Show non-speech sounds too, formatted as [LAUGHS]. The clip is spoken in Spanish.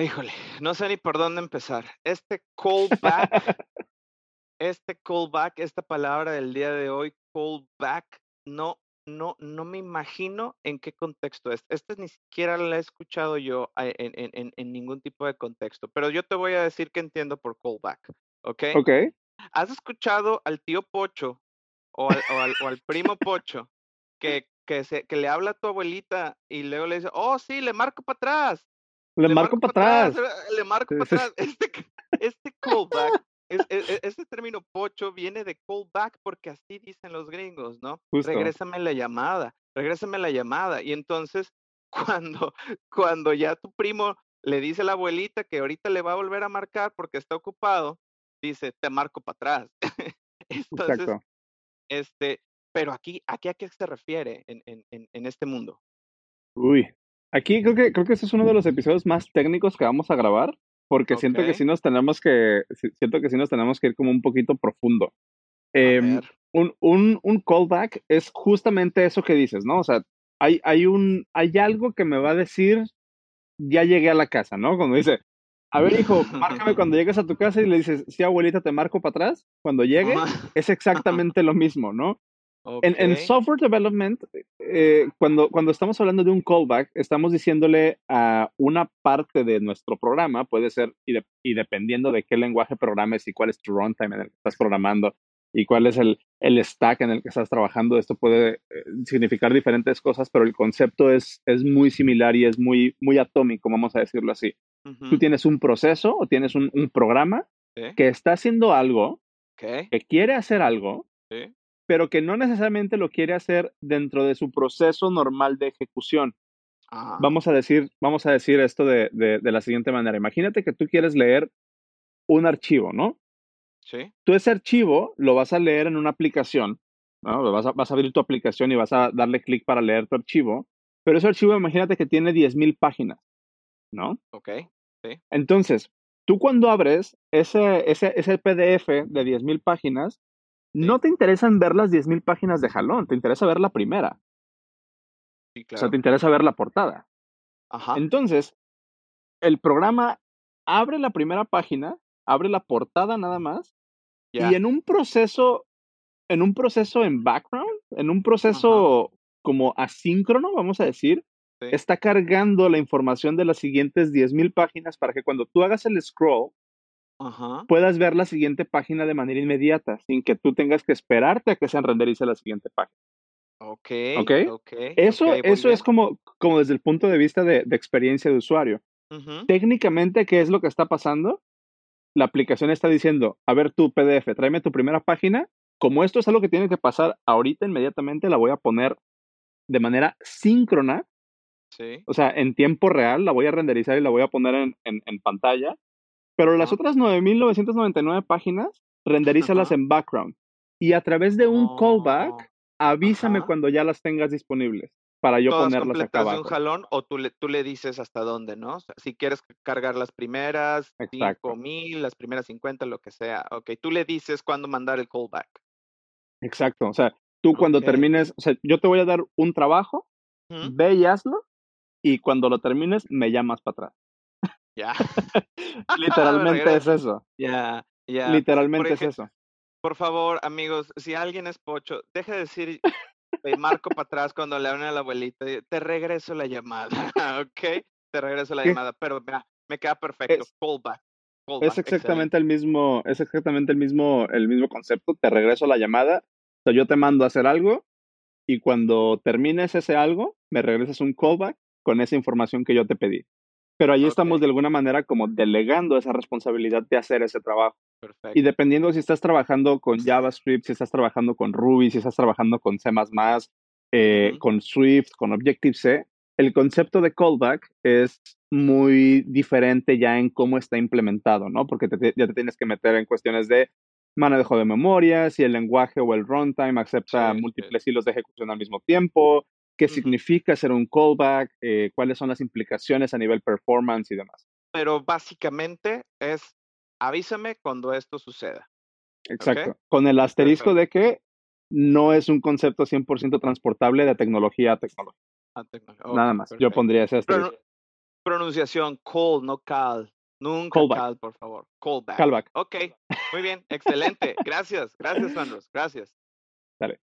Híjole, no sé ni por dónde empezar. Este callback, [LAUGHS] este callback, esta palabra del día de hoy, callback, no, no, no me imagino en qué contexto es. Este ni siquiera la he escuchado yo en, en, en, en ningún tipo de contexto, pero yo te voy a decir que entiendo por callback, ¿ok? Ok. ¿Has escuchado al tío Pocho o al, o al, o al primo Pocho que, que, se, que le habla a tu abuelita y luego le dice, oh, sí, le marco para atrás? Le, marco, para atrás. Le marco para atrás. [LAUGHS] Este, este callback, es, es- es- este término pocho viene de callback porque así dicen los gringos, ¿no? Justo. Regrésame la llamada, regrésame la llamada. Y entonces, [LAUGHS] cuando, cuando ya tu primo le dice a la abuelita que ahorita le va a volver a marcar porque está ocupado, dice, te marco para atrás. [LAUGHS] Entonces, Exacto. este, pero aquí, aquí a qué se refiere en, en, en, en este mundo. Uy. Aquí creo que, creo que este es uno de los episodios más técnicos que vamos a grabar, porque siento que sí nos tenemos que, siento que sí nos tenemos que ir como un poquito profundo. Em, un, un, un callback es justamente eso que dices, ¿no? O sea, hay, hay un, hay algo que me va a decir, ya llegué a la casa, ¿no? Cuando dice, a ver, hijo, márcame cuando [LAUGHS] llegues a tu casa y le dices, sí, abuelita, te marco para atrás. Cuando llegue, es exactamente lo mismo, ¿no? En, en Ok. software development, eh, cuando, cuando estamos hablando de un callback, estamos diciéndole a una parte de nuestro programa, puede ser, y, de- y dependiendo de qué lenguaje programes y cuál es tu runtime en el que estás programando y cuál es el, el stack en el que estás trabajando, esto puede eh, significar diferentes cosas, pero el concepto es, es muy similar y es muy, muy atómico, vamos a decirlo así. Tú Ujú, tienes un proceso o tienes un, un programa sí, que está haciendo algo, ok, que quiere hacer algo, sí, pero que no necesariamente lo quiere hacer dentro de su proceso normal de ejecución. ah, Vamos a decir, vamos a decir esto de, de- de la siguiente manera. Imagínate que tú quieres leer un archivo, ¿no? sí, Tú ese archivo lo vas a leer en una aplicación, ¿no? Vas a, vas a abrir tu aplicación y vas a darle clic para leer tu archivo, pero ese archivo imagínate que tiene 10.000 páginas, ¿no? ok, Entonces, tú cuando abres ese, ese, ese PDF de 10.000 páginas, no te interesan ver las 10.000 páginas de jalón, te interesa ver la primera. sí, O sea, te interesa ver la portada. ajá, Entonces, el programa abre la primera página, abre la portada nada más, y en un proceso, en un proceso en background, en un proceso como asíncrono, vamos a decir, sí, está cargando la información de las siguientes 10.000 páginas para que cuando tú hagas el scroll, ajá, puedas ver la siguiente página de manera inmediata, sin que tú tengas que esperarte a que se renderice la siguiente página. ok, ¿Ok? ok, Eso, eso es como, como desde el punto de vista de, de experiencia de usuario. Técnicamente, ¿qué es lo que está pasando? La aplicación está diciendo, a ver tu PDF, tráeme tu primera página. Como esto es algo que tiene que pasar ahorita inmediatamente, la voy a poner de manera síncrona, sí, o sea, en tiempo real, la voy a renderizar y la voy a poner en, en- en pantalla. Pero las otras 9.999 páginas, renderízalas en background. Y a través de un Oh, callback, avísame ajá. cuando ya las tengas disponibles para yo todas ponerlas acá un jalón o tú le, tú le dices hasta dónde, ¿no? O sea, si quieres cargar las primeras Exacto. cinco mil, las primeras 50, lo que sea. Ok, tú le dices cuándo mandar el callback. Exacto. O sea, tú cuando termines, o sea, yo te voy a dar un trabajo, Ujú, ve y hazlo, y cuando lo termines, me llamas para atrás. Ya. [LAUGHS] [LAUGHS] Literalmente es eso. Ya, Literalmente es eso. por favor, amigos, si alguien es pocho, deje de decir "Te [LAUGHS] marco para atrás cuando le hablan a la abuelita. Te regreso la llamada, ¿ok? Te regreso la ¿Qué? llamada, pero me queda perfecto. Es, Callback. es excelente. exactamente el mismo, es exactamente el mismo, el mismo concepto. Te regreso la llamada. O sea, yo te mando a hacer algo, y cuando termines ese algo, me regresas un callback con esa información que yo te pedí. Pero ahí estamos de alguna manera como delegando esa responsabilidad de hacer ese trabajo. Y perfecto. dependiendo si estás trabajando con JavaScript, si estás trabajando con Ruby, si estás trabajando con C++, eh, con Swift, con Objective-C, el concepto de callback es muy diferente ya en cómo está implementado, ¿no? Porque te- ya te tienes que meter en cuestiones de manejo de memoria, si el lenguaje o el runtime acepta Sí, sí. múltiples hilos de ejecución al mismo tiempo, qué significa ser un callback, eh, cuáles son las implicaciones a nivel performance y demás. Pero básicamente es avísame cuando esto suceda. Exacto. Con el asterisco Perfecto. de que no es un concepto 100% transportable de tecnología a tecnología. Tecno- Nada más. Yo pondría ese Pero, asterisco. pronunciación, call, no cal. Nunca Callback. cal, por favor. Callback. Callback. Ok, muy bien, excelente. Gracias, gracias, Andros. Gracias. Dale.